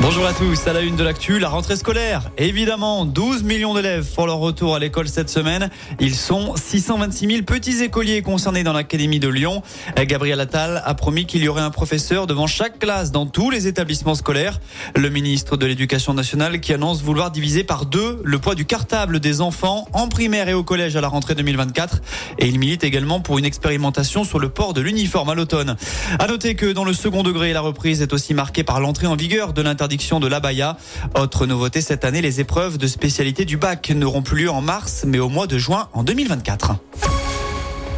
Bonjour à tous, à la une de l'actu, la rentrée scolaire. Évidemment, 12 millions d'élèves pour leur retour à l'école cette semaine. Ils sont 626 000 petits écoliers concernés dans l'Académie de Lyon. Gabriel Attal a promis qu'il y aurait un professeur devant chaque classe dans tous les établissements scolaires. Le ministre de l'Éducation nationale qui annonce vouloir diviser par deux le poids du cartable des enfants en primaire et au collège à la rentrée 2024. Et il milite également pour une expérimentation sur le port de l'uniforme à l'automne. À noter que dans le second degré, la reprise est aussi marquée par l'entrée en vigueur de l'interdiction de l'abaya. Autre nouveauté cette année, les épreuves de spécialité du bac n'auront plus lieu en mars, mais au mois de juin en 2024.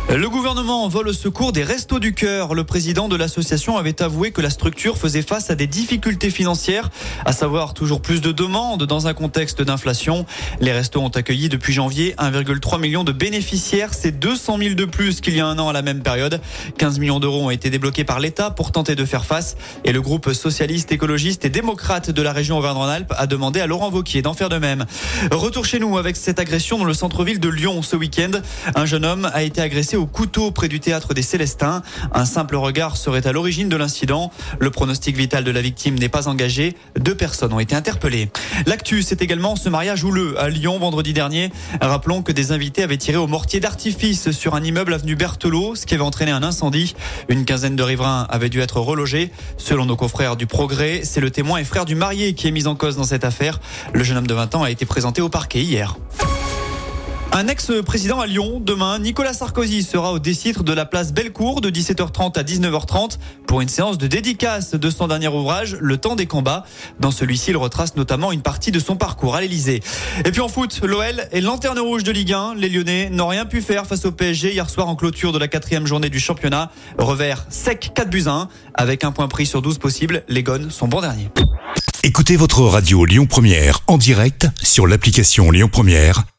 Le gouvernement vole au secours des Restos du Cœur. Le président de l'association avait avoué que la structure faisait face à des difficultés financières, à savoir toujours plus de demandes dans un contexte d'inflation. Les restos ont accueilli depuis janvier 1,3 million de bénéficiaires. C'est 200 000 de plus qu'il y a un an à la même période. 15 millions d'euros ont été débloqués par l'État pour tenter de faire face. Et le groupe socialiste, écologiste et démocrate de la région Auvergne-Rhône-Alpes a demandé à Laurent Vauquier d'en faire de même. Retour chez nous avec cette agression dans le centre-ville de Lyon ce week-end. Un jeune homme a été agressé au couteau près du théâtre des Célestins. Un simple regard serait à l'origine de l'incident. Le pronostic vital de la victime n'est pas engagé. Deux personnes ont été interpellées. L'actu, c'est également ce mariage houleux à Lyon vendredi dernier. Rappelons que des invités avaient tiré au mortier d'artifice sur un immeuble avenue Berthelot, ce qui avait entraîné un incendie. Une quinzaine de riverains avaient dû être relogés. Selon nos confrères du Progrès, c'est le témoin et frère du marié qui est mis en cause dans cette affaire. Le jeune homme de 20 ans a été présenté au parquet hier. Un ex-président à Lyon. Demain, Nicolas Sarkozy sera au décitre de la place Bellecour de 17h30 à 19h30 pour une séance de dédicace de son dernier ouvrage, Le temps des combats. Dans celui-ci, il retrace notamment une partie de son parcours à l'Elysée. Et puis en foot, l'OL est lanterne rouge de Ligue 1. Les Lyonnais n'ont rien pu faire face au PSG hier soir en clôture de la quatrième journée du championnat. Revers sec 4 buts 1. Avec un point pris sur 12 possibles, les Gones sont bons derniers. Écoutez votre radio Lyon Première en direct sur l'application Lyon Première,